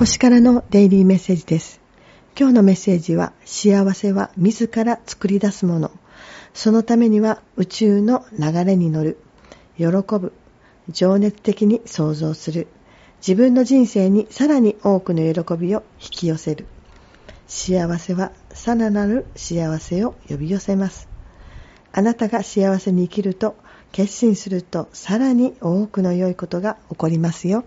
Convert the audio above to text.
星からのデイリーメッセージです。今日のメッセージは、幸せは自ら作り出すもの。そのためには宇宙の流れに乗る。喜ぶ。情熱的に想像する。自分の人生にさらに多くの喜びを引き寄せる。幸せはさらなる幸せを呼び寄せます。あなたが幸せに生きると決心するとさらに多くの良いことが起こりますよ。